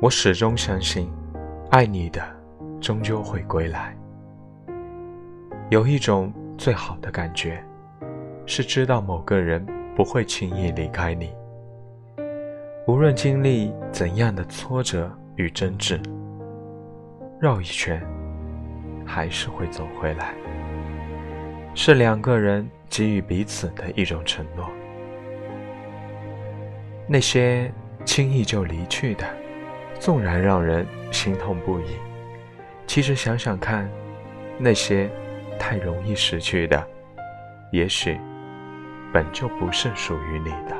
我始终相信，爱你的终究会归来。有一种最好的感觉，是知道某个人不会轻易离开你，无论经历怎样的挫折与争执，绕一圈，还是会走回来。是两个人给予彼此的一种承诺。那些轻易就离去的，纵然让人心痛不已，其实想想看，那些太容易失去的，也许本就不是属于你的。